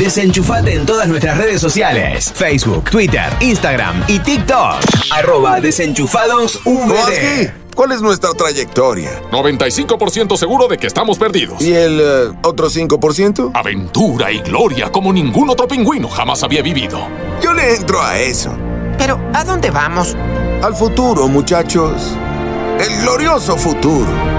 Desenchufate en todas nuestras redes sociales: Facebook, Twitter, Instagram y TikTok. Arroba desenchufados ¿Cuál es nuestra trayectoria? 95% seguro de que estamos perdidos. ¿Y el eh, otro 5%? Aventura y gloria como ningún otro pingüino jamás había vivido. Yo le entro a eso. Pero, ¿a dónde vamos? Al futuro, muchachos. El glorioso futuro.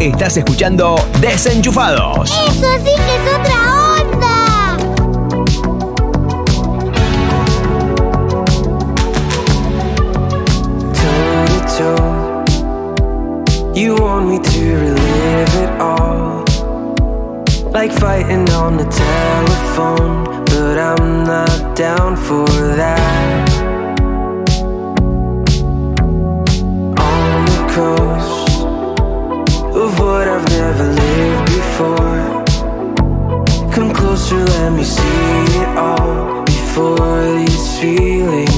Estás escuchando Desenchufados. ¡Eso sí que es otra onda! You want me to relive it all Like fighting on the telephone But I'm not down for that On the coast for these feelings.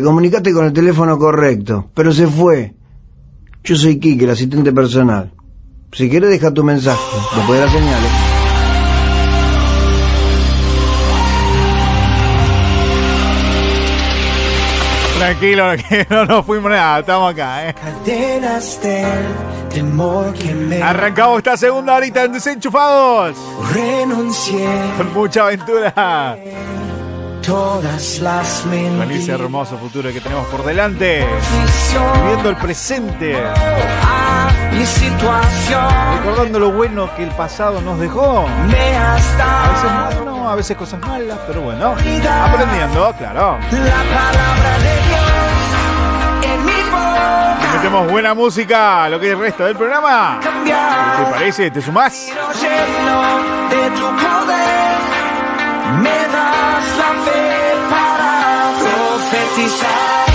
Te comunicaste con el teléfono correcto, pero se fue. Yo soy Kike, el asistente personal. Si quieres, deja tu mensaje después de las señales. Tranquilo, que no nos fuimos nada, estamos acá, eh. Arrancamos esta segunda horita en Desenchufados. renuncié Con mucha aventura. Todas las ese mentiras. hermoso futuro que tenemos por delante. Viviendo el presente. I mi situación. Recordando lo bueno que el pasado nos dejó. Me has A veces bueno, a veces cosas malas, pero bueno. Aprendiendo, claro. la palabra de Dios en mi boca. Metemos buena música lo que es el resto del programa. ¿Te Cambiar. parece? ¿Te sumás? lleno de tu poder, me das la fe para profetizar.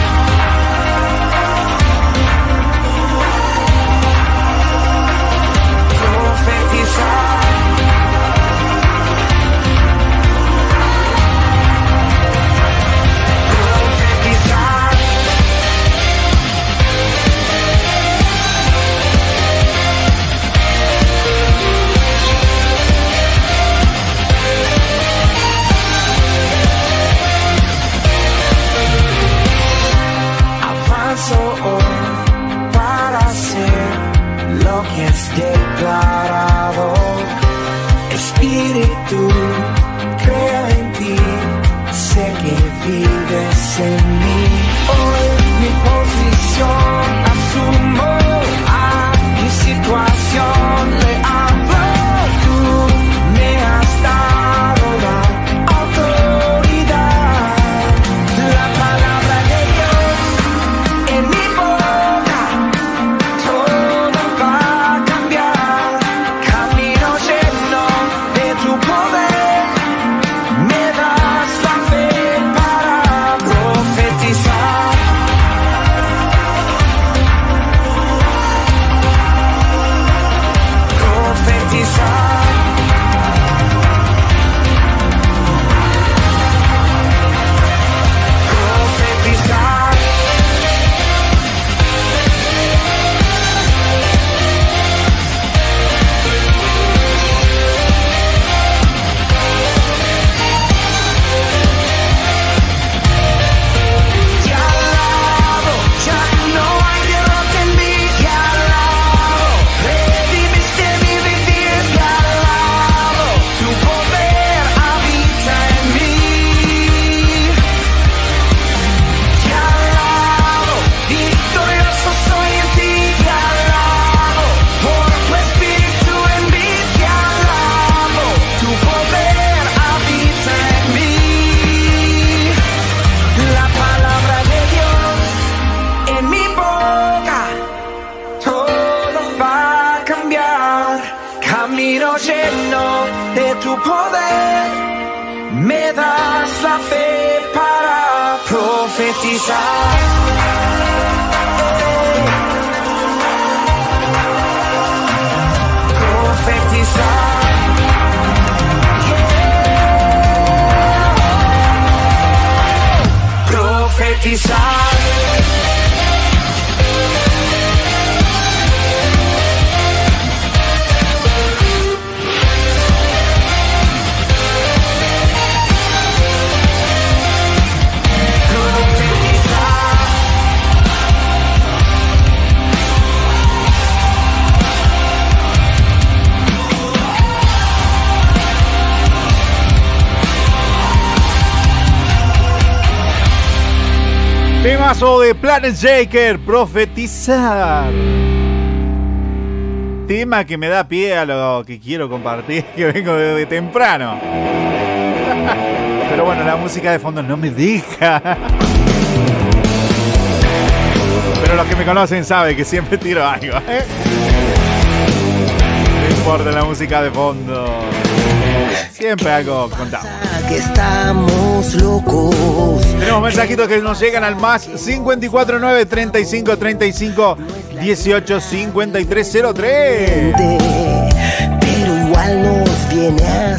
Temazo de Planet Shaker, profetizar. Tema que me da pie a lo que quiero compartir, que vengo desde temprano. Pero bueno, la música de fondo no me deja. Pero los que me conocen saben que siempre tiro algo. ¿eh? Importa la música de fondo. Siempre algo contamos. que estamos locos. Tenemos mensajitos que nos llegan al más 549 35 35 18 53 03. Pero igual nos viene a.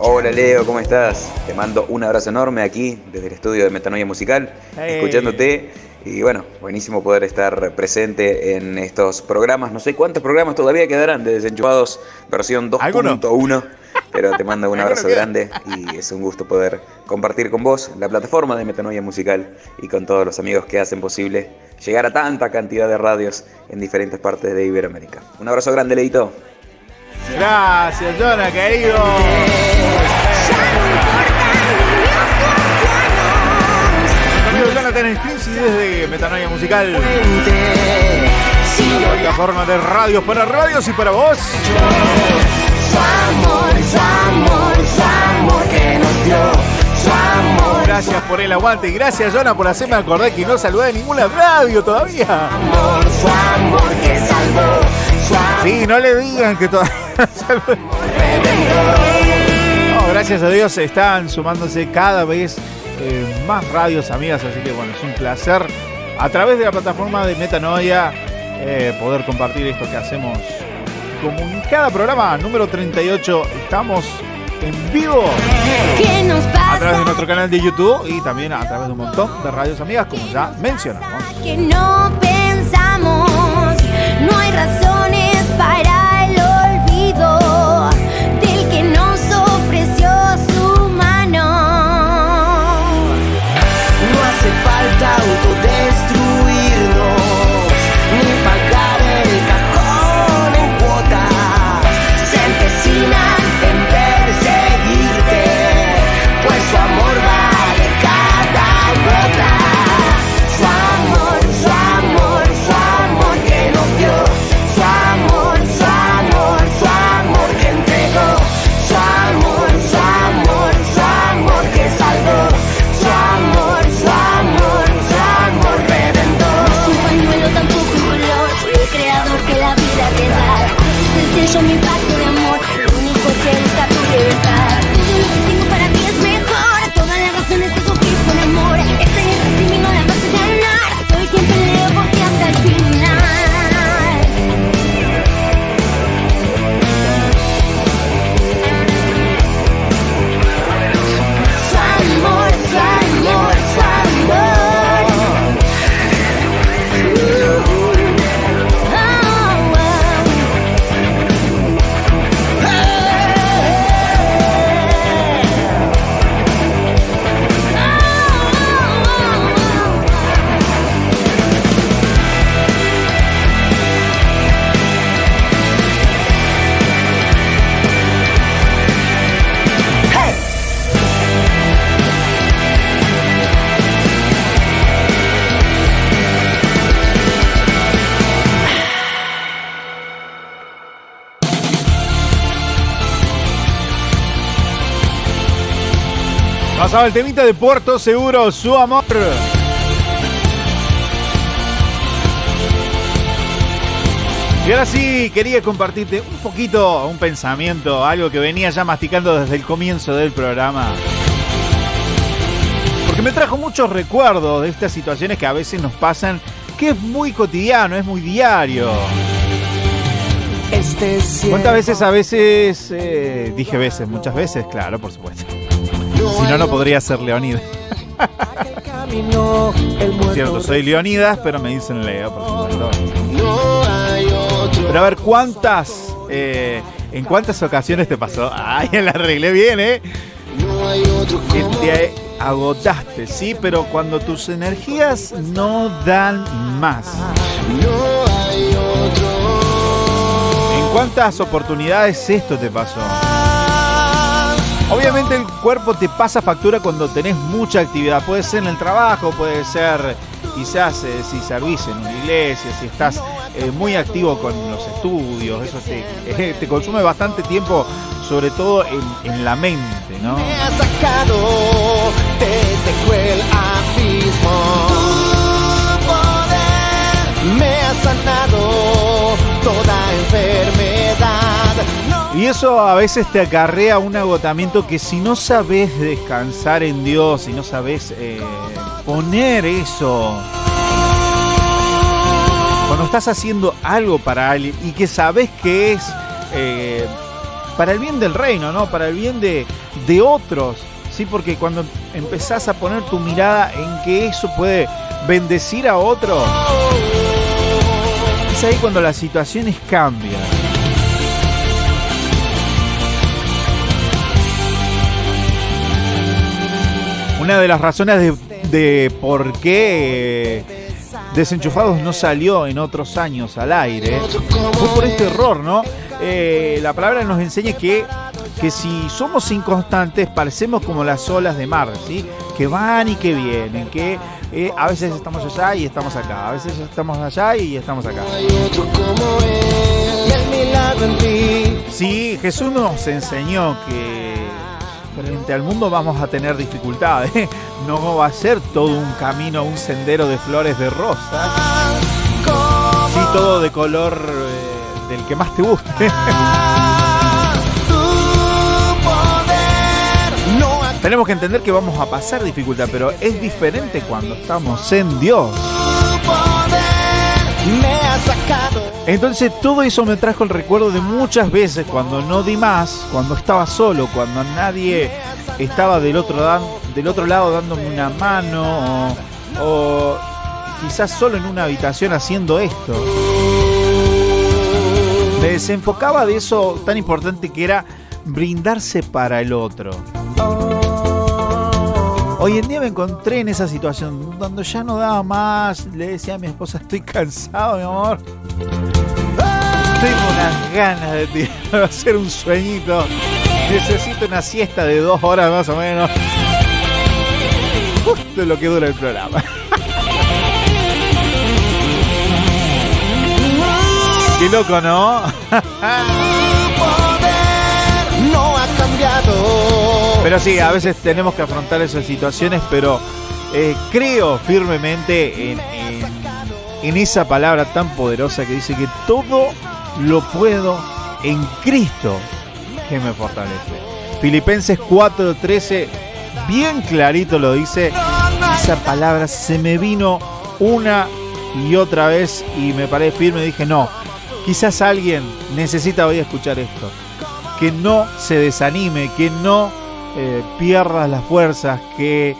Hola Leo, ¿cómo estás? Te mando un abrazo enorme aquí desde el estudio de Metanoia Musical, Hey. escuchándote. Y bueno, buenísimo poder estar presente en estos programas. No sé cuántos programas todavía quedarán de Desenchufados versión ¿Alguno? 2.1, pero te mando un abrazo grande y es un gusto poder compartir con vos la plataforma de Metanoia Musical y con todos los amigos que hacen posible llegar a tanta cantidad de radios en diferentes partes de Iberoamérica. Un abrazo grande, Leito. Gracias, Jonah, querido. Stinsi desde Metanoia Musical. La única forma de radios para radios y para vos. Gracias por el aguante y gracias, Jonah, por hacerme acordar que no saludé de ninguna radio todavía. Sí, no le digan que todavía. No, gracias a Dios están sumándose cada vez eh, más radios amigas, así que bueno, es un placer a través de la plataforma de Metanoia eh, poder compartir esto que hacemos como en cada programa número 38 estamos en vivo. ¿Qué nos a través de nuestro canal de YouTube y también a través de un montón de radios amigas como ya mencionamos. Que no pensamos, no hay razones para Pasaba el temita de Puerto Seguro, su amor. Y ahora sí, quería compartirte un poquito, un pensamiento, algo que venía ya masticando desde el comienzo del programa. Porque me trajo muchos recuerdos de estas situaciones que a veces nos pasan, que es muy cotidiano, es muy diario. Este ¿Cuántas veces a veces, eh, dije veces, muchas veces, claro, por supuesto. Si no, no podría ser Leonidas. Es cierto, soy Leonidas, pero me dicen Leo, por supuesto. Pero a ver, ¿cuántas, eh, en cuántas ocasiones te pasó? Ay, la arreglé bien, ¿eh? Que te agotaste, sí, pero cuando tus energías no dan más. ¿En cuántas oportunidades esto te pasó? Obviamente el cuerpo te pasa factura cuando tenés mucha actividad. Puede ser en el trabajo, puede ser quizás eh, si servís en una iglesia, si estás eh, muy activo con los estudios. Eso te, eh, te consume bastante tiempo, sobre todo en, la mente, ¿no? Me sacado poder me ha sanado toda enfermedad. Y eso a veces te acarrea un agotamiento que si no sabes descansar en Dios, si no sabes eh, poner eso, cuando estás haciendo algo para alguien y que sabes que es eh, para el bien del reino, ¿no? Para el bien de, de otros, ¿sí? Porque cuando empezás a poner tu mirada en que eso puede bendecir a otro, es ahí cuando las situaciones cambian. Una de las razones de, por qué eh, Desenchufados no salió en otros años al aire fue por este error, ¿no? Eh, la palabra nos enseña que, que si somos inconstantes parecemos como las olas de mar, ¿sí? Que van y que vienen, que Eh, a veces estamos allá y estamos acá. A veces estamos allá y estamos acá. Sí, Jesús nos enseñó que frente al mundo vamos a tener dificultades. No va a ser todo un camino, un sendero de flores de rosas. Sí, todo de color eh, del que más te guste. Tenemos que entender que vamos a pasar dificultad, pero es diferente cuando estamos en Dios. Entonces todo eso me trajo el recuerdo de muchas veces cuando no di más, cuando estaba solo, cuando nadie estaba del otro, del otro lado dándome una mano o, o quizás solo en una habitación haciendo esto. Me desenfocaba de eso tan importante que era brindarse para el otro. Hoy en día me encontré en esa situación donde ya no daba más. Le decía a mi esposa, estoy cansado, mi amor. Tengo unas ganas de tirar, hacer un sueñito. Necesito una siesta de dos horas más o menos. Justo lo que dura el programa. Qué loco, ¿no? Pero sí, a veces tenemos que afrontar esas situaciones, pero eh, creo firmemente en, en- en esa palabra tan poderosa que dice que todo lo puedo en Cristo que me fortalece. Filipenses 4:13, bien clarito lo dice, esa palabra se me vino una y otra vez y me paré firme y dije, no, quizás alguien necesita hoy escuchar esto que no se desanime, que no eh, pierdas las fuerzas, que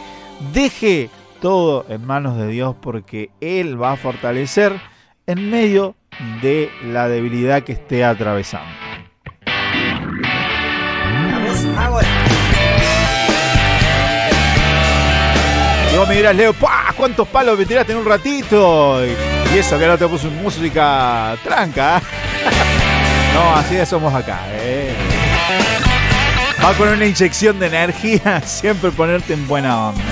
deje todo en manos de Dios porque Él va a fortalecer en medio de la debilidad que esté atravesando. Vos me dirás, Leo, ¡pah! ¿cuántos palos me tiraste en un ratito? Y, eso que no te puso música tranca. ¿eh? No, así somos acá. ¿eh? Va con una inyección de energía, siempre ponerte en buena onda.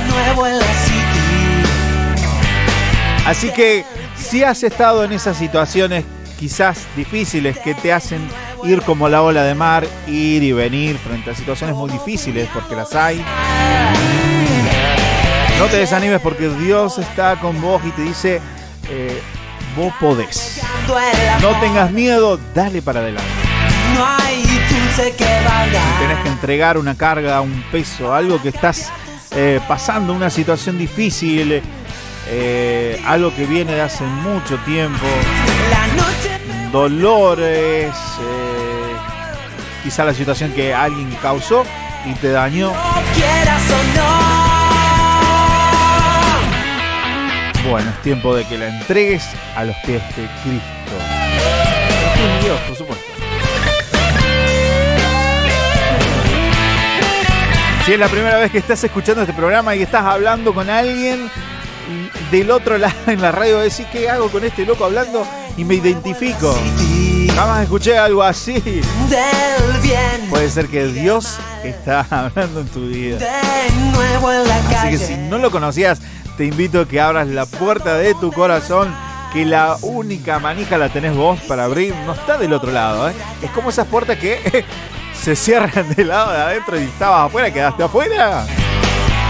Así que si has estado en esas situaciones quizás difíciles que te hacen ir como la ola de mar, ir y venir frente a situaciones muy difíciles, porque las hay. No te desanimes porque Dios está con vos y te dice, eh, vos podés. No tengas miedo, dale para adelante. Valga. Tenés que entregar una carga, un peso, algo que estás eh, pasando, una situación difícil, eh, algo que viene de hace mucho tiempo, dolores, eh, quizá la situación que alguien causó y te dañó. Bueno, es tiempo de que la entregues a los pies de Cristo. Dios, por supuesto. Si es la primera vez que estás escuchando este programa y estás hablando con alguien del otro lado en la radio, decís, ¿qué hago con este loco hablando? Y me identifico. Jamás escuché algo así. Puede ser que Dios está hablando en tu vida. Así que si no lo conocías, te invito a que abras la puerta de tu corazón, que la única manija la tenés vos para abrir, no está del otro lado. ¿eh? Es como esas puertas que se cierran del lado de adentro y estabas afuera, quedaste afuera.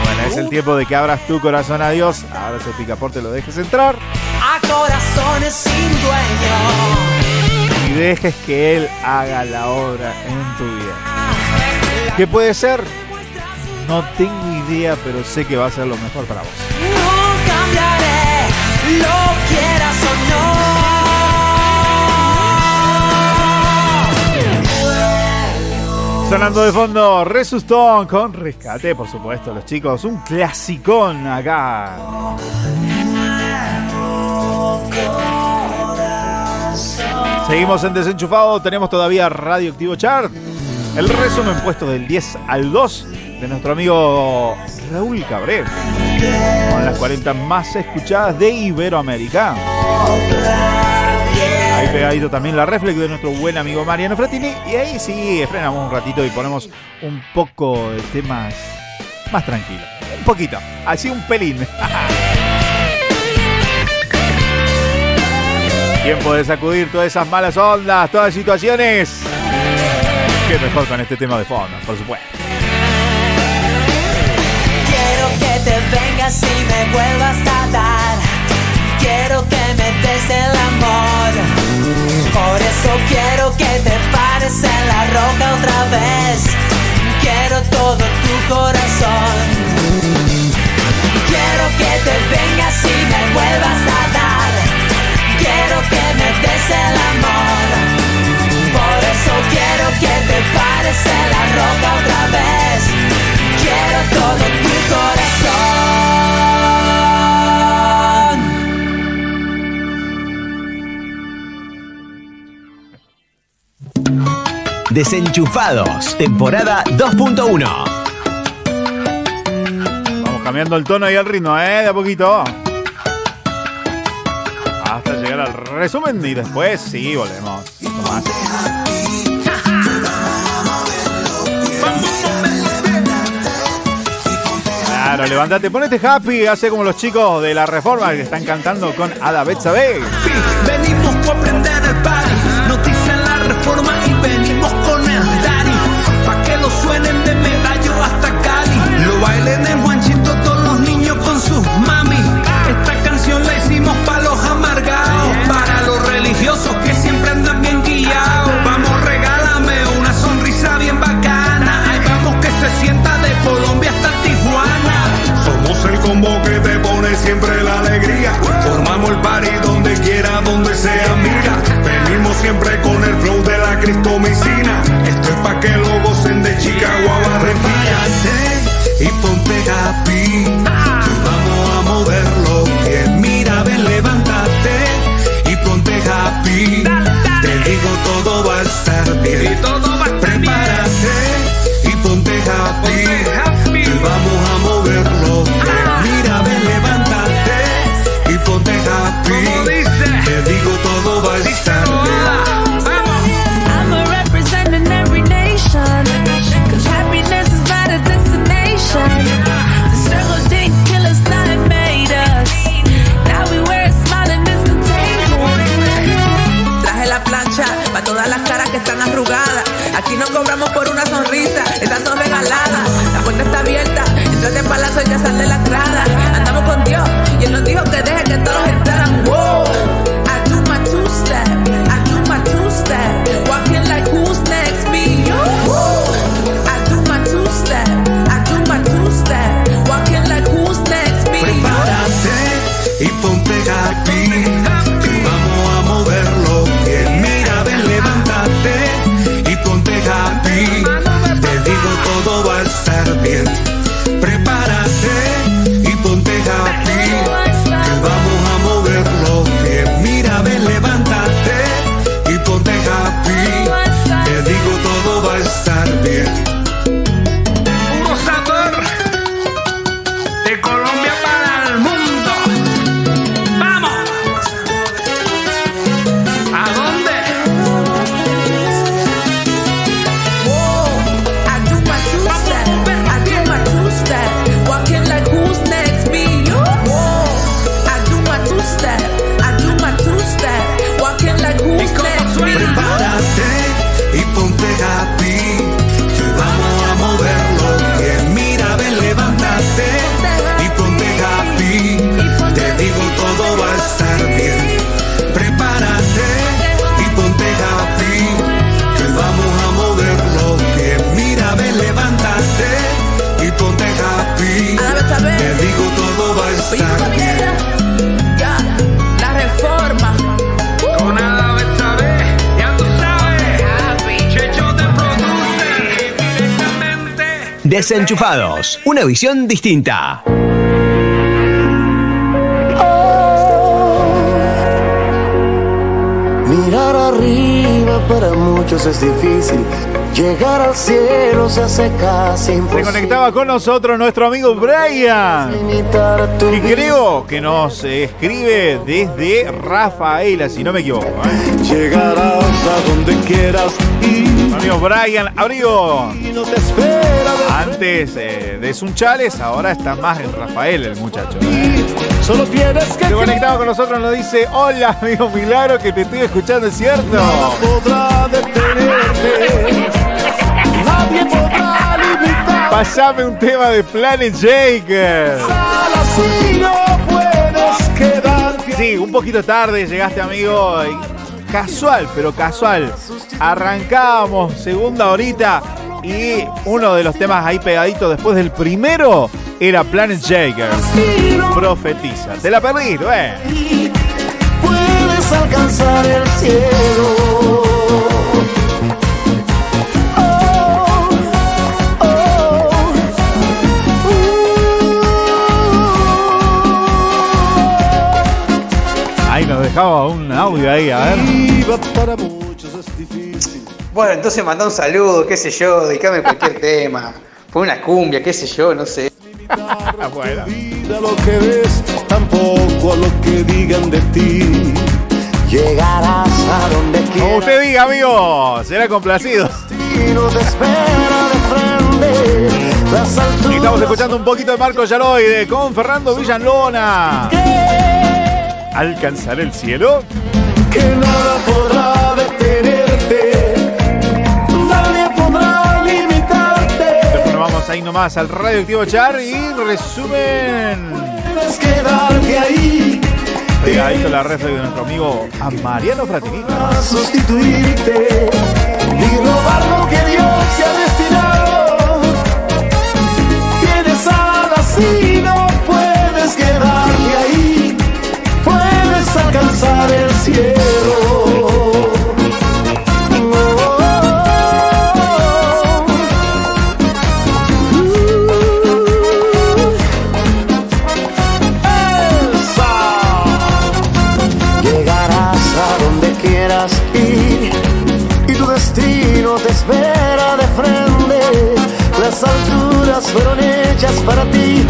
Bueno, es el tiempo de que abras tu corazón a Dios, abras el picaporte, lo dejes entrar A corazones sin dueño. y dejes que Él haga la obra en tu vida. ¿Qué puede ser? No tengo idea, pero sé que va a ser lo mejor para vos. No cambiaré, lo quieras o no. Sonando de fondo, Resustón con Rescate, por supuesto, los chicos. Un clasicón acá. Seguimos en Desenchufado, tenemos todavía Radioactivo Chart. El resumen puesto del 10 al 2 de nuestro amigo Raúl Cabré. Con las 40 más escuchadas de Iberoamérica pegadito también la reflex de nuestro buen amigo Mariano Fratini. Y ahí sí, frenamos un ratito y ponemos un poco de temas más tranquilos. Un poquito, así un pelín. Tiempo de sacudir todas esas malas ondas, todas las situaciones. Qué mejor con este tema de fondo, por supuesto. Quiero que te vengas y me vuelvas a dar. Quiero que me des el amor. Por eso quiero que te pares en la roca otra vez. Quiero todo tu corazón. Quiero que te vengas y me vuelvas a dar. Quiero que me des el amor. Por eso quiero que te pares en la roca otra vez. Quiero todo tu corazón. Desenchufados, temporada 2.1. Vamos cambiando el tono y el ritmo, ¿eh? De a poquito. Hasta llegar al resumen y después sí, volvemos. con más. Claro, levántate, ponete happy, hace como los chicos de la reforma que están cantando con Ada Betsabe. Bailen en Juanchito todos los niños con sus mami. Esta canción la hicimos pa' los amargados, para los religiosos que siempre andan bien guiados. Vamos, regálame una sonrisa bien bacana. Ahí vamos que se sienta de Colombia hasta Tijuana. Somos el combo que te pone siempre la alegría. Formamos el party donde quiera, donde sea, mira. Venimos siempre con el flow de la cristomicina. Esto es pa' que lo gocen de Chicago a Barranquilla. y por Desenchufados, una visión distinta. Mirar arriba para muchos es difícil, Llegar al cielo se hace casi Se imposible. conectaba con nosotros nuestro amigo Brian. Y creo que nos escribe desde Rafaela, si no me equivoco. ¿eh? Llegarás a donde quieras y Amigo Brian, abrigo. no te espera Antes eh, de Sunchales, ahora está más en Rafael el muchacho. ¿eh? Solo tienes que Se conectaba con nosotros, nos dice, hola amigo Milagro, que te estoy escuchando, ¿es cierto? podrá detenerte. Nadie podrá limitar. Pasame un tema de Planet quedarte. Sí, un poquito tarde llegaste, amigo. Casual, pero casual. Arrancábamos segunda horita y uno de los temas ahí pegaditos después del primero era Planet Shaker. Profetiza. Te la perdiste, eh. Puedes alcanzar el cielo. Ahí nos dejaba un audio ahí, a ver. Bueno, entonces manda un saludo, qué sé yo, dedicame cualquier tema. Pon una cumbia, qué sé yo, no sé. bueno. Vida lo que ves, tampoco a lo que digan de ti. Llegarás a donde Como quieras. usted diga, amigo, será complacido. Y estamos escuchando un poquito de Marco Yaroide con Fernando Villalona. ¿Alcanzar el cielo? Que nada podrá Ahí nomás al Radioactivo Char y resumen. Quedarte ahí. Pegadito la red de nuestro amigo a Mariano Fratinita. A sustituirte. Ni robar lo que Dios te ha destinado. Tienes alas y no puedes quedarte ahí. Puedes alcanzar el cielo. Las alturas fueron hechas para ti,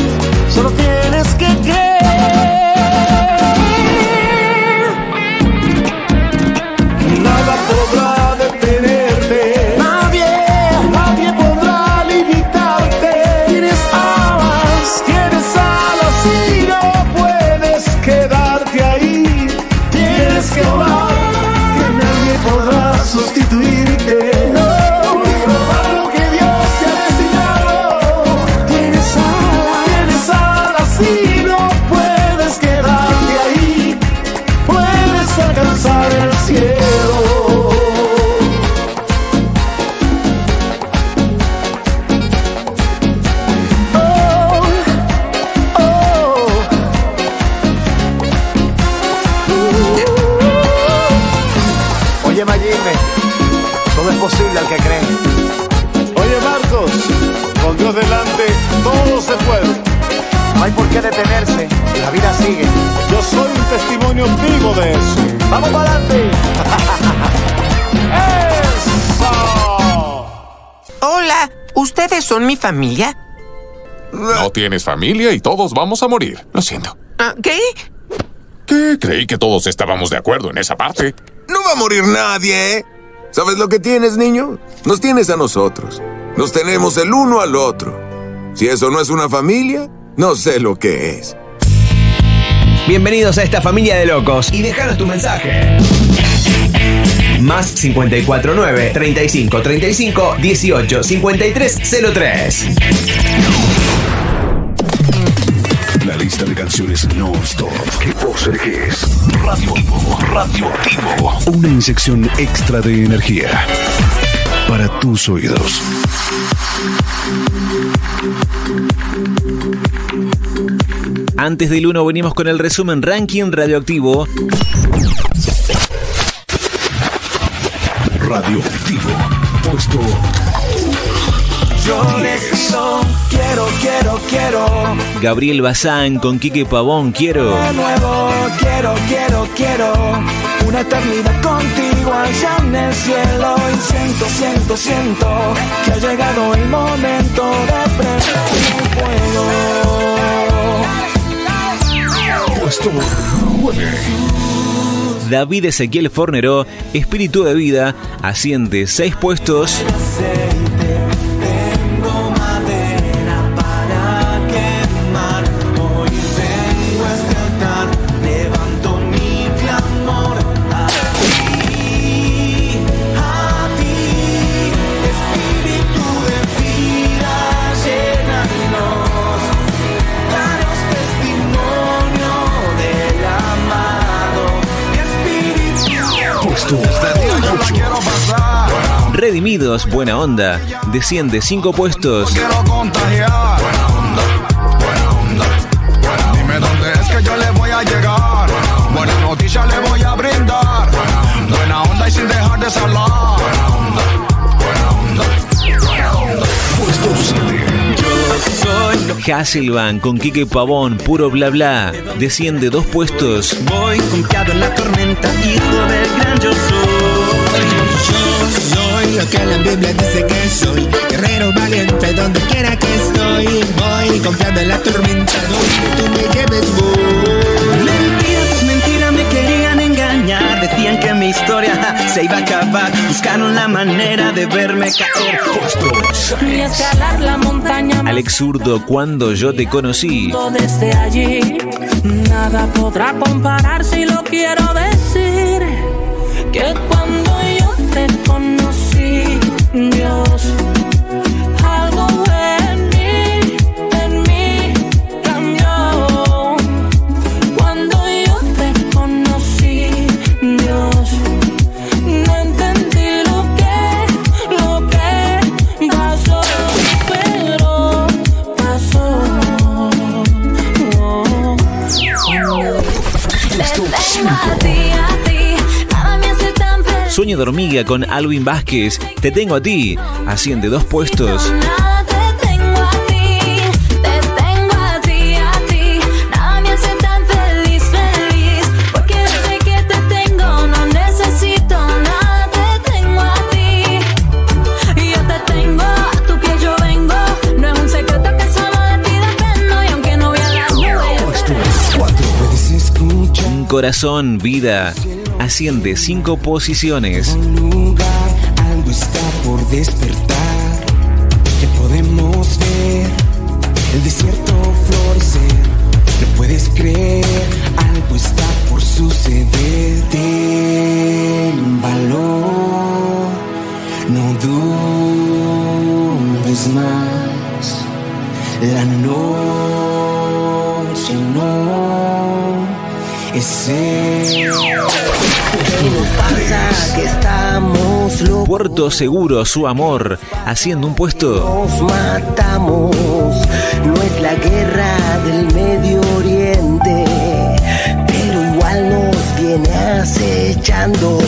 familia? No tienes familia y todos vamos a morir. Lo siento. Ah, ¿Qué? ¿Qué? Creí que todos estábamos de acuerdo en esa parte. No va a morir nadie, ¿eh? ¿Sabes lo que tienes, niño? Nos tienes a nosotros. Nos tenemos el uno al otro. Si eso no es una familia, no sé lo que es. Bienvenidos a esta familia de locos y déjanos tu mensaje. Más 549 35 35 18 53 03. La lista de canciones non-stop que vos elegís. Radioactivo, radioactivo. Una inyección extra de energía para tus oídos. Antes del 1 venimos con el resumen ranking radioactivo. Radioactivo. Puesto Yo necesito, quiero, quiero, quiero. Gabriel Bazán con Quique Pavón, quiero. De nuevo, quiero, quiero, quiero. Una eternidad contigo allá en el cielo. Y siento, siento, siento que ha llegado el momento de prender el fuego. Puesto 9. David Ezequiel Forneró, Espíritu de Vida, asciende 6 puestos. Redimidos, buena onda, desciende 5 puestos. quiero contagiar. Buena onda, buena onda, buena Dime dónde es que yo le voy a llegar. Buena noticia le voy a brindar. Buena onda, y sin dejar de hablar. Buena onda, buena onda, buena onda. Puesto 7. Hasselban con Quique Pavón, puro bla bla, desciende 2 puestos. Voy confiado en la tormenta, hijo del gran yo soy. Yo soy lo que la Biblia dice que soy. Guerrero valiente donde quiera que estoy. Voy confiado en la tormenta, donde tú me lleves voy. Mentira, pues mentira, me querían engañar. Decían que mi historia ja, se iba a acabar. Buscaron la manera de verme caer. Y escalar la montaña Alex Zurdo, cuando yo te conocí. desde allí. Nada podrá comparar si lo quiero decir. Que cuando yo te conocí, Dios, Sueño de hormiga con Alvin Vázquez, te tengo a ti, asciende 2 puestos. Nada te tengo a ti, te tengo a ti, a ti. Nada me hace tan feliz, feliz. Porque desde que te tengo no necesito nada, te tengo a ti. Y yo te tengo, a tu pie yo vengo. No es un secreto que solo de ti dependo. Y aunque no vea las nubes. Puesto 4. Puedes escuchar Un corazón, vida, asciende 5 posiciones. un lugar, algo está por despertar. Que podemos ver el desierto florecer. No puedes creer, algo está por suceder. Seguro, su amor, haciendo un puesto. nos matamos. No es la guerra del Medio Oriente, pero igual nos viene acechando.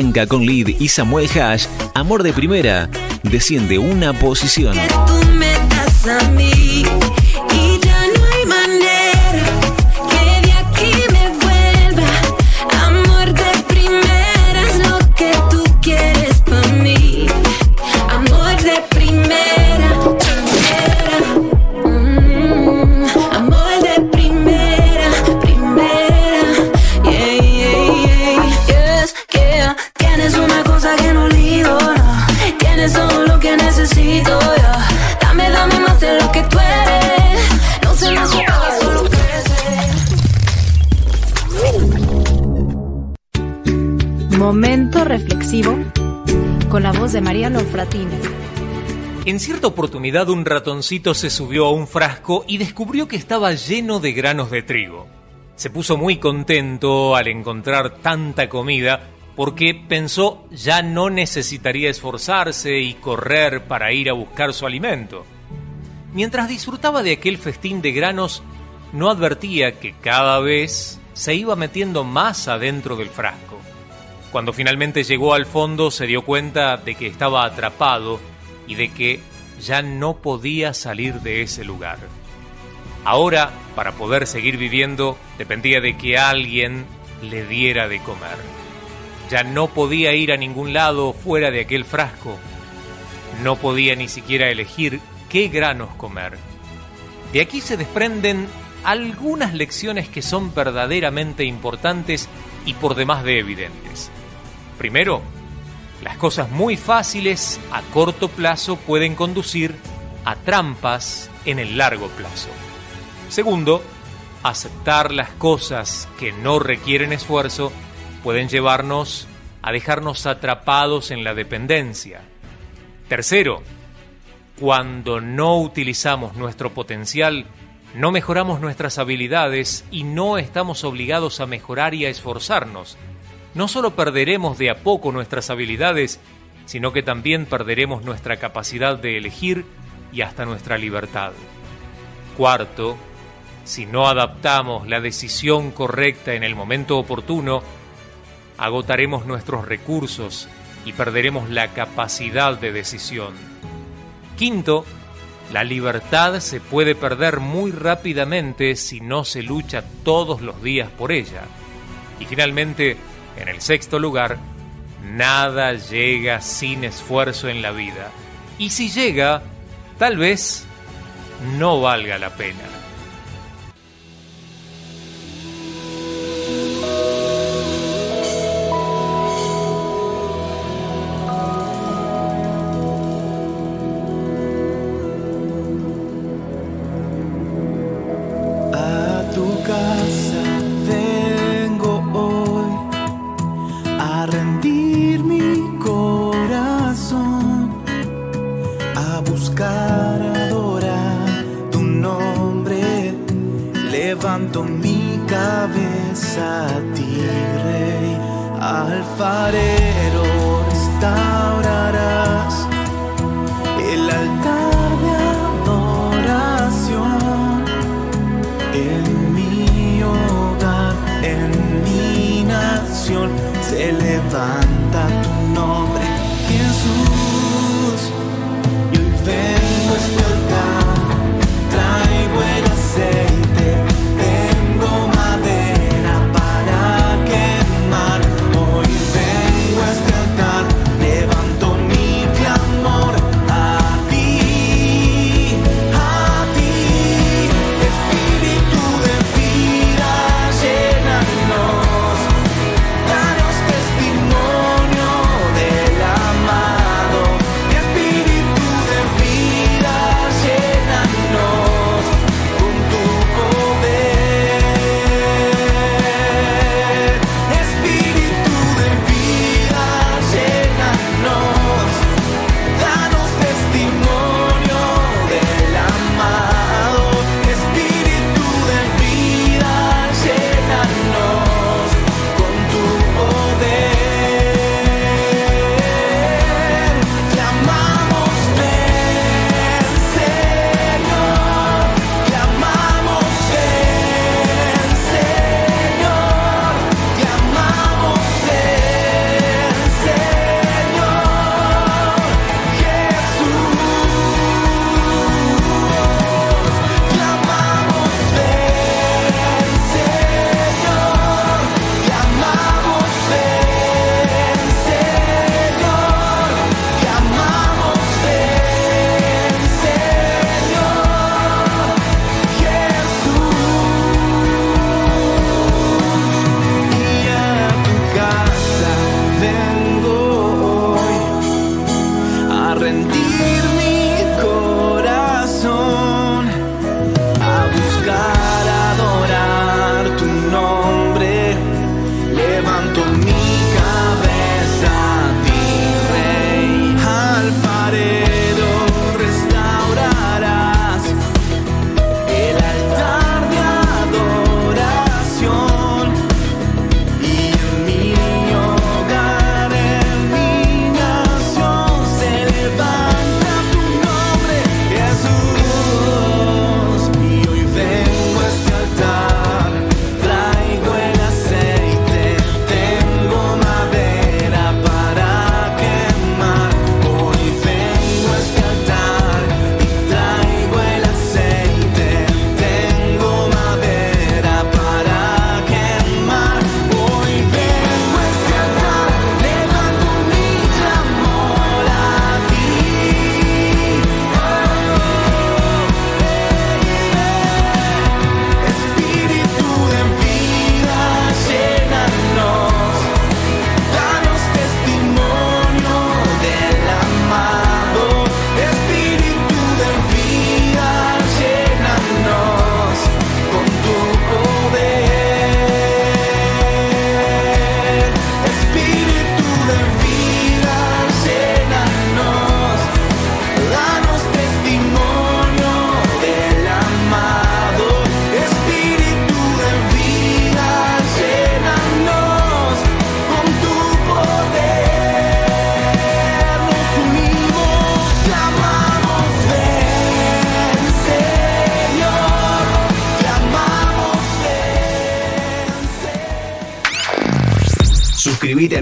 Con Lid y Samuel Hash, amor de primera, desciende una posición. Mariano Fratini. En cierta oportunidad un ratoncito se subió a un frasco y descubrió que estaba lleno de granos de trigo. Se puso muy contento al encontrar tanta comida, porque pensó ya no necesitaría esforzarse y correr para ir a buscar su alimento. Mientras disfrutaba de aquel festín de granos, no advertía que cada vez se iba metiendo más adentro del frasco. Cuando finalmente llegó al fondo se dio cuenta de que estaba atrapado y de que ya no podía salir de ese lugar. Ahora, para poder seguir viviendo, dependía de que alguien le diera de comer. Ya no podía ir a ningún lado fuera de aquel frasco. No podía ni siquiera elegir qué granos comer. De aquí se desprenden algunas lecciones que son verdaderamente importantes y por demás de evidentes. Primero, las cosas muy fáciles a corto plazo pueden conducir a trampas en el largo plazo. Segundo, aceptar las cosas que no requieren esfuerzo pueden llevarnos a dejarnos atrapados en la dependencia. Tercero, cuando no utilizamos nuestro potencial, no mejoramos nuestras habilidades y no estamos obligados a mejorar y a esforzarnos. No solo perderemos de a poco nuestras habilidades, sino que también perderemos nuestra capacidad de elegir y hasta nuestra libertad. Cuarto, si no adaptamos la decisión correcta en el momento oportuno, agotaremos nuestros recursos y perderemos la capacidad de decisión. Quinto, la libertad se puede perder muy rápidamente si no se lucha todos los días por ella. Y finalmente, en el sexto lugar, nada llega sin esfuerzo en la vida. Y si llega, tal vez no valga la pena.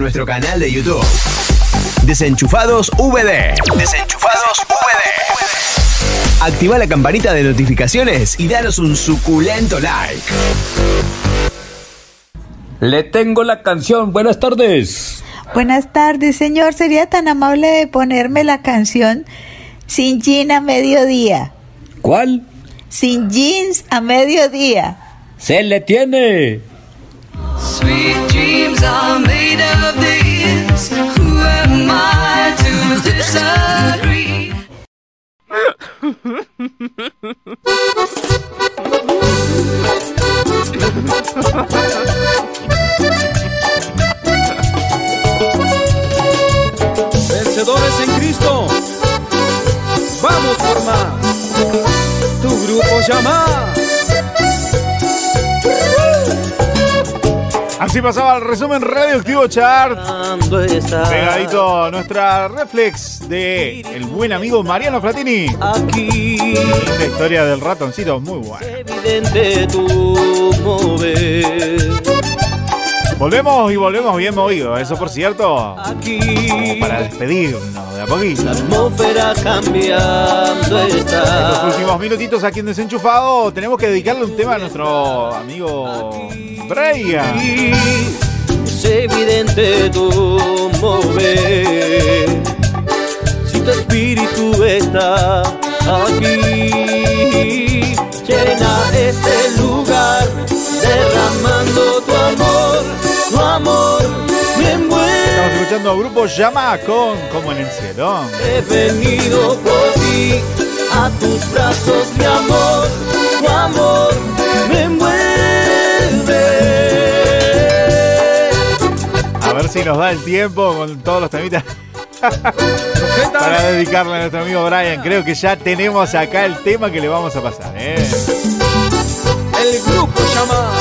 Nuestro canal de YouTube. Desenchufados VD. Desenchufados VD. Activa la campanita de notificaciones y danos un suculento like. Le tengo la canción. Buenas tardes. Buenas tardes, señor. ¿Sería tan amable de ponerme la canción Sin Jean a mediodía? ¿Cuál? Sin jeans a mediodía. Se le tiene. Sweet you disagree. Así pasaba el resumen radioactivo chart. Pegadito a nuestra reflex de el buen amigo Mariano Fratini. Aquí. La historia del ratoncito, muy buena. Evidente tu mover. Volvemos y volvemos bien movido, eso por cierto. Como para despedirnos de a poquito. La atmósfera cambiando está. Los últimos minutitos aquí en Desenchufado tenemos que dedicarle un tema a nuestro amigo Brian. Es evidente tu mover. Si tu espíritu está aquí, llena este lugar, derramando tu amor, tu amor me envuelve. Estamos escuchando a Grupo Llama con Como en el cielo. He venido por ti, a tus brazos, mi amor, tu amor me envuelve. Si nos da el tiempo con todos los temitas. Para dedicarle a nuestro amigo Brian, creo que ya tenemos acá el tema que le vamos a pasar. ¿eh? El grupo llama.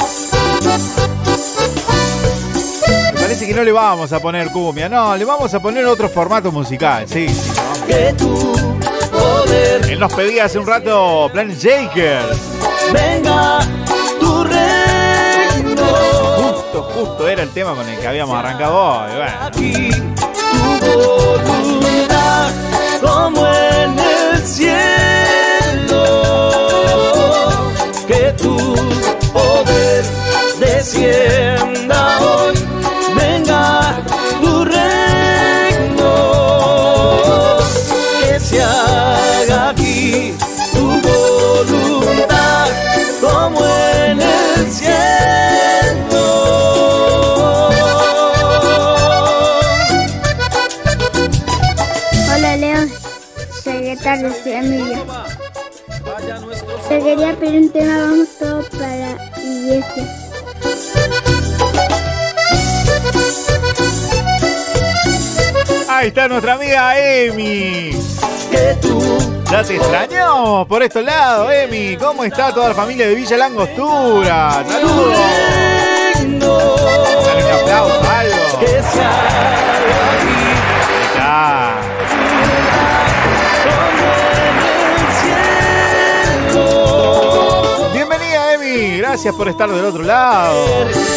Me parece que no le vamos a poner cumbia, no, le vamos a poner otro formato musical, sí. sí, no. Que tu poder Él nos pedía hace un rato Planet Shakers. venga. Justo, justo era el tema con el que habíamos arrancado hoy. Bueno. Como en el cielo. Que tu poder descienda hoy. Quería pedir un tema, vamos todo para iglesia. Ahí está nuestra amiga Emi. Ya te extrañó por estos lados, Emi. ¿Cómo está toda la familia de Villa Langostura? Saludos. Dale un aplauso, algo. Gracias por estar del otro lado.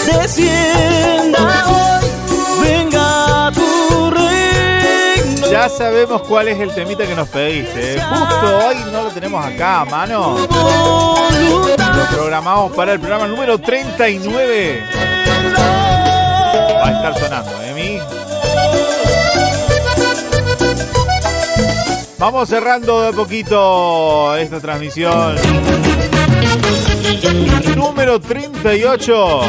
Descienda hoy, venga tu reino. Ya sabemos cuál es el temita que nos pediste. ¿eh? Justo hoy no lo tenemos acá mano. Lo programamos para el programa número 39. Va a estar sonando, Emi. Vamos cerrando de poquito esta transmisión. Número 38.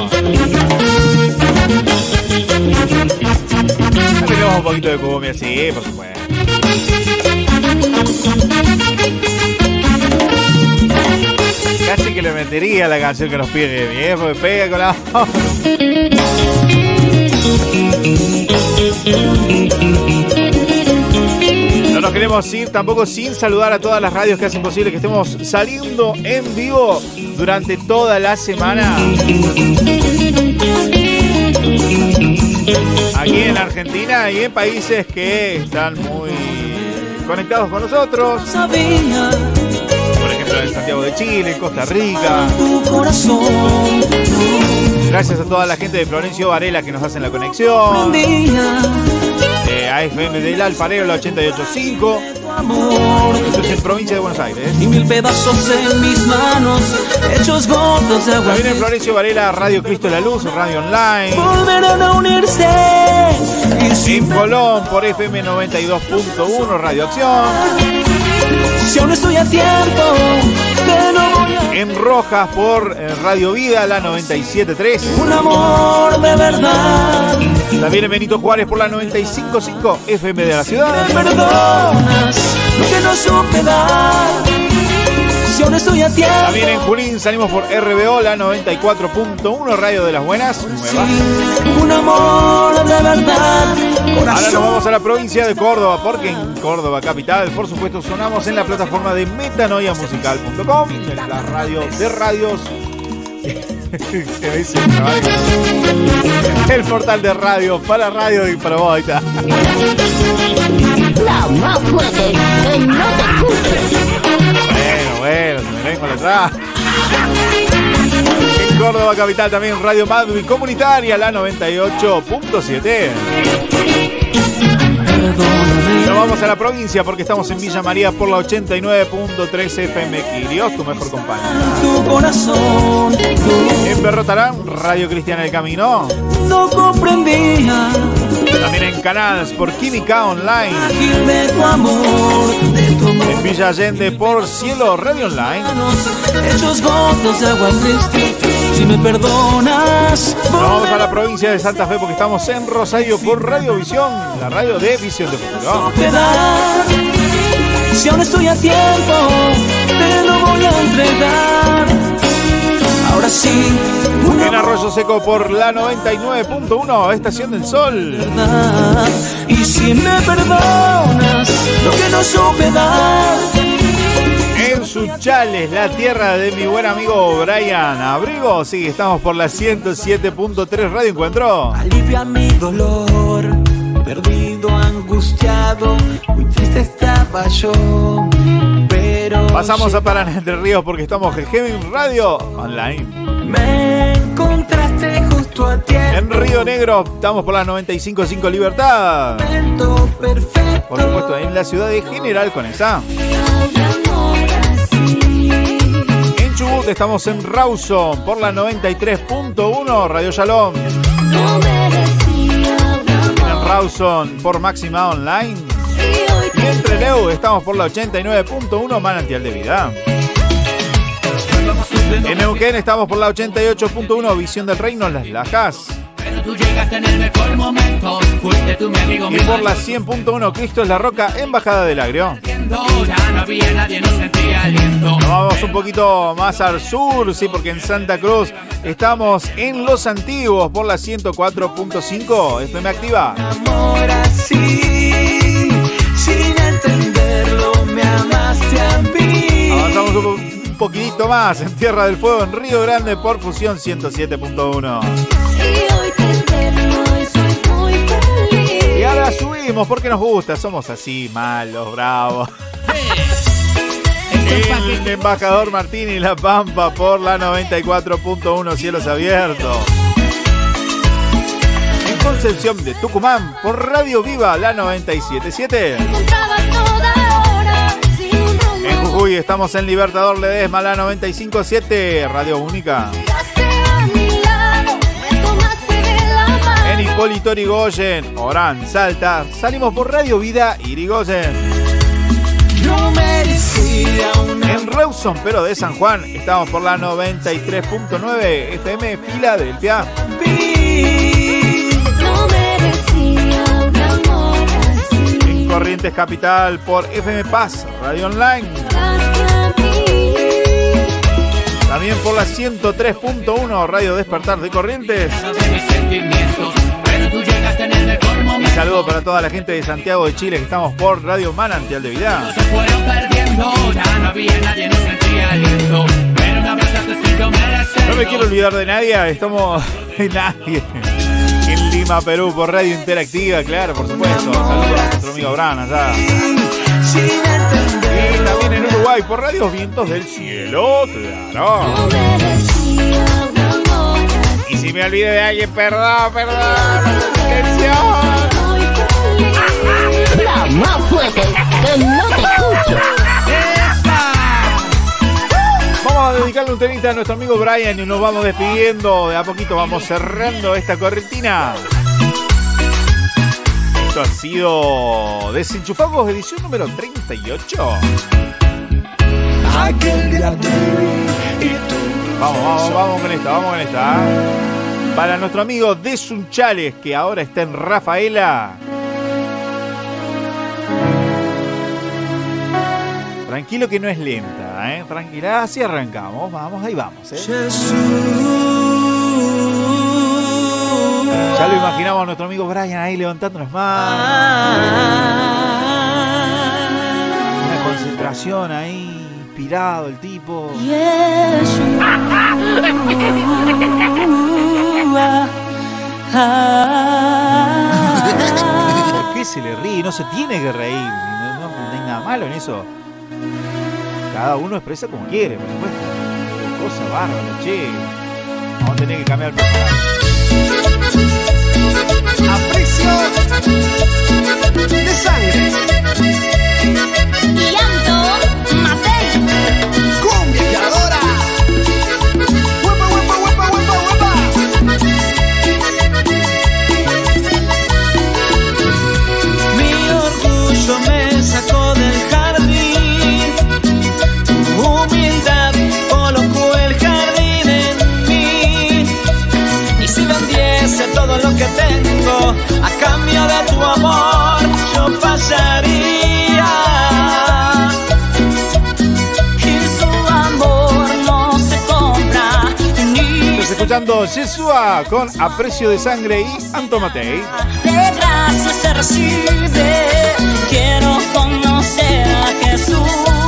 Tenemos un poquito de cumbia, sí, por supuesto. Casi que le metería la canción que nos pide mi ¿eh? pega con la No nos queremos ir tampoco sin saludar a todas las radios que hacen posible que estemos saliendo en vivo durante toda la semana. Aquí en Argentina y en países que están muy conectados con nosotros. Por ejemplo, en Santiago de Chile, Costa Rica. Gracias a toda la gente de Florencio Varela que nos hacen la conexión. Eh, a FM del Alfarero, la 88.5. Esto es en provincia de Buenos Aires. Y mil pedazos en mis manos, hechos gotas de agua. También en Florencio Varela, Radio Cristo de la Luz, Radio Online. Volverán a unirse. En Colón por FM 92.1, Radio Acción. Si aún estoy a tiempo, que no voy a... En Rojas por eh, Radio Vida, la 97.3. Un amor de verdad. También en Benito Juárez por la 95.5 FM de la ciudad. Perdonas lo que no supe dar. Si aún estoy a tiempo. También en Junín salimos por RBO, la 94.1 Radio de las Buenas. Nueva. Un amor de verdad. Ahora nos vamos a la provincia de Córdoba, porque en Córdoba capital, por supuesto, sonamos en la plataforma de metanoiamusical.com, en la radio de radios. Se me. El portal de radio para radio y para vos. Ahí está. La más fuerte, que no te escuches. Bueno, bueno, se me vengo atrás. En Córdoba capital también Radio Madrid Comunitaria, la 98.7. Nos vamos a la provincia porque estamos en Villa María por la 89.3 FM Quirios, tu mejor compañía. Tu corazón En Berrotarán, Radio Cristiana del Camino. no comprendía. También en Canals por Química Online. Ágil de tu amor, de tu amor. En Villa Allende por Cielo Radio Online. Hechos gotas de agua triste. Si me perdonas, vamos a la provincia de Santa Fe porque estamos en Rosario por Radio Visión, la radio de Visión de Futuro. Si aún estoy a tiempo, te lo voy a entregar. Ahora sí, En Arroyo Seco por la 99.1, Estación del Sol. Y si me perdonas, lo que no supe dar. En Suchales, la tierra de mi buen amigo Brian Abrigo. Sí, estamos por la 107.3 Radio Encuentro. Alivia mi dolor, perdido, angustiado, muy triste estaba yo. Pero Pasamos a Paraná Entre Ríos porque estamos en Heaven Radio Online. me encontraste justo a tiempo. En Río Negro estamos por la 95.5 Libertad. Perfecto. Por supuesto, en la ciudad de General con esa. En Estamos en Rawson por la 93.1 Radio Shalom. En Rawson por Máxima Online. Y en Trelew estamos por la 89.1 Manantial de Vida. En Neuquén estamos por la 88.1 Visión del Reino Las Lajas. En mi amigo, Y por la 100.1 Cristo es la Roca, Embajada del Agrio. Ya no había nadie, no sentía aliento. Nos vamos un poquito más al sur, sí, porque en Santa Cruz estamos en Los Antiguos por la 104.5 FM Activa. Amor así, sin entenderlo, me amaste a mí. Avanzamos un, un poquitito más en Tierra del Fuego, en Río Grande por Fusión 107.1. Ahora subimos porque nos gusta, somos así, malos, bravos. El embajador Martín y La Pampa por la 94.1 Cielos Abiertos. En Concepción de Tucumán por Radio Viva la 97.7. En Jujuy estamos en Libertador Ledesma la 95.7 Radio Única. Hipólito Yrigoyen, Orán, Salta, salimos por Radio Vida Irigoyen. En Rawson, pero de San Juan, estamos por la 93.9 FM Filadelfia. En Corrientes Capital por FM Paz, Radio Online. También por la 103.1 Radio Despertar de Corrientes. Saludo para toda la gente de Santiago de Chile que estamos por Radio Manantial de Vida. Se fueron perdiendo, ya no había nadie, no sentía aliento. Pero me abrazaste sin yo merecerlo. No me quiero olvidar de nadie, estamos de nadie. En Lima, Perú, por Radio Interactiva, claro, por supuesto. Saludos a nuestro amigo Bran allá. Y también en Uruguay, por Radio Vientos del Cielo, claro. Y Si me olvido de alguien, perdón, perdón. Atención. Fuerte, que no te escucho. Vamos a dedicarle un temita a nuestro amigo Brian y nos vamos despidiendo. De a poquito vamos cerrando esta correntina. Esto ha sido Desenchufados, edición número 38. Aquel día te vi y tú Vamos, vamos, vamos con esta, vamos con esta. ¿eh? Para nuestro amigo Desunchales, que ahora está en Rafaela. Tranquilo que no es lenta, ¿eh? Tranquila, así arrancamos. Vamos, ahí vamos, ¿eh? Ya lo imaginamos a nuestro amigo Brian ahí levantando las manos. Una concentración ahí, inspirado el tipo. ¿Por qué se le ríe? No se tiene que reír. No, no- no hay nada malo en eso. Cada uno expresa como quiere, por supuesto. Cosa bárbara, che. Vamos a tener que cambiar el personaje. Aprecio de sangre. Matei. Cumbia escuchando Yeshua con Aprecio de Sangre y Antomatei. de gracia se recibe. Quiero conocer a Jesús.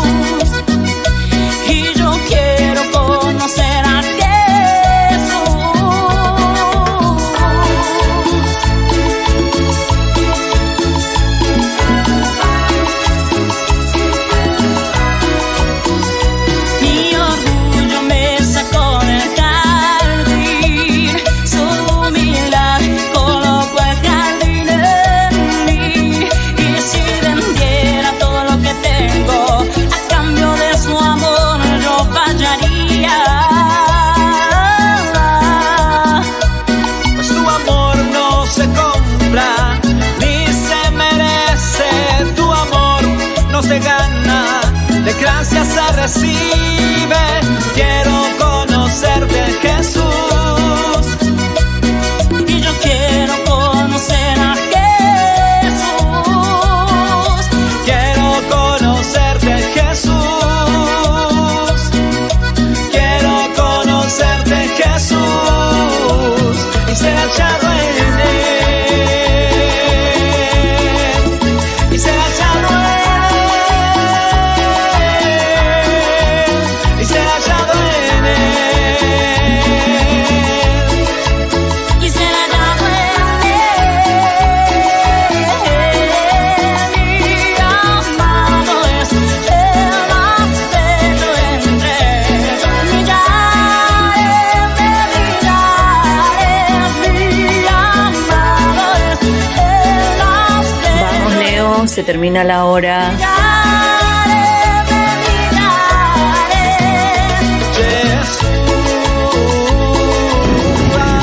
Termina la hora.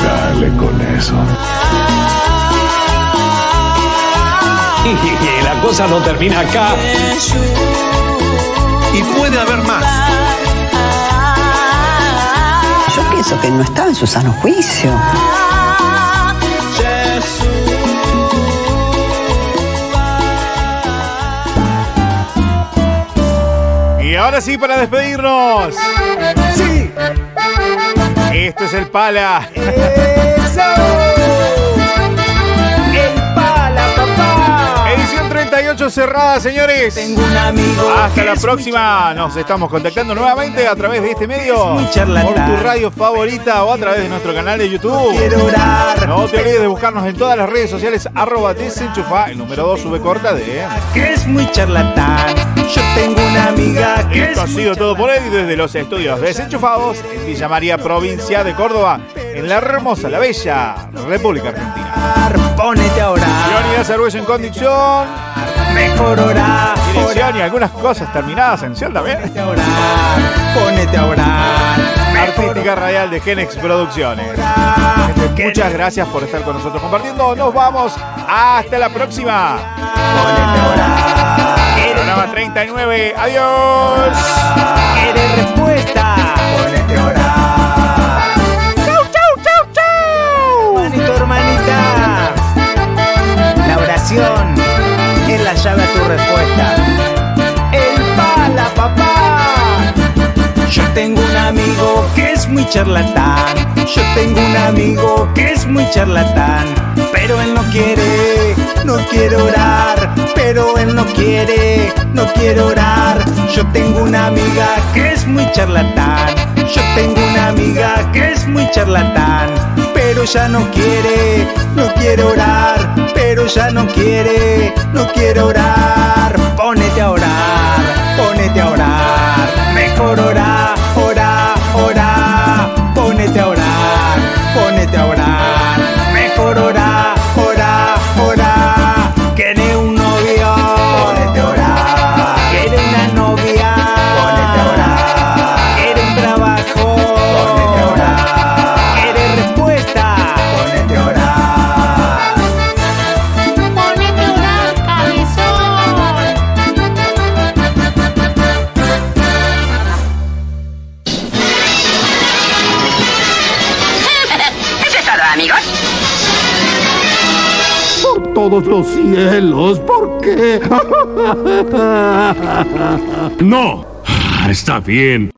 Dale con eso. Y la cosa no termina acá. Y puede haber más. Yo pienso que no estaba en su sano juicio. Ahora sí, para despedirnos. ¡Sí! Esto es el Pala. El pala, papá. Edición 38 cerrada, señores. Tengo un amigo. Hasta la próxima. Nos estamos contactando nuevamente a través de este medio. Por tu radio favorita o a través de nuestro canal de YouTube. Quiero orar. No te olvides de buscarnos en todas las redes sociales. Arroba desenchufa. El número 2 sube corta de. Que es muy charlatán. Yo tengo una amiga que Esto ha sido todo por hoy desde los estudios desenchufados en Villa María, provincia de Córdoba. en la hermosa, la bella República Argentina. Ponete a orar. Leonidas Cerveza en conducción. Mejor orar. Dirección y algunas cosas terminadas en cielo también. Ponete a orar. Artística Radial de Genex Producciones. Muchas gracias por estar con nosotros compartiendo. Nos vamos. Hasta la próxima. Programa 39. Adiós. ¿Quieres respuesta? Ponete a orar. Chau, chau, chau, chau. Hermanito, hermanita. La oración es la llave a tu respuesta. El pala, papá. Yo tengo un amigo que es muy charlatán. Yo tengo un amigo que es muy charlatán. Pero él no quiere, no quiere orar. Pero él no quiere, no quiere orar. Yo tengo una amiga que es muy charlatán. Yo tengo una amiga que es muy charlatán. Pero ya no quiere, no quiere orar. Pero ya no quiere, no quiere orar. Pónete a orar, ponete a orar. Mejor orar, orar. Los cielos, ¿por qué? No. Está bien.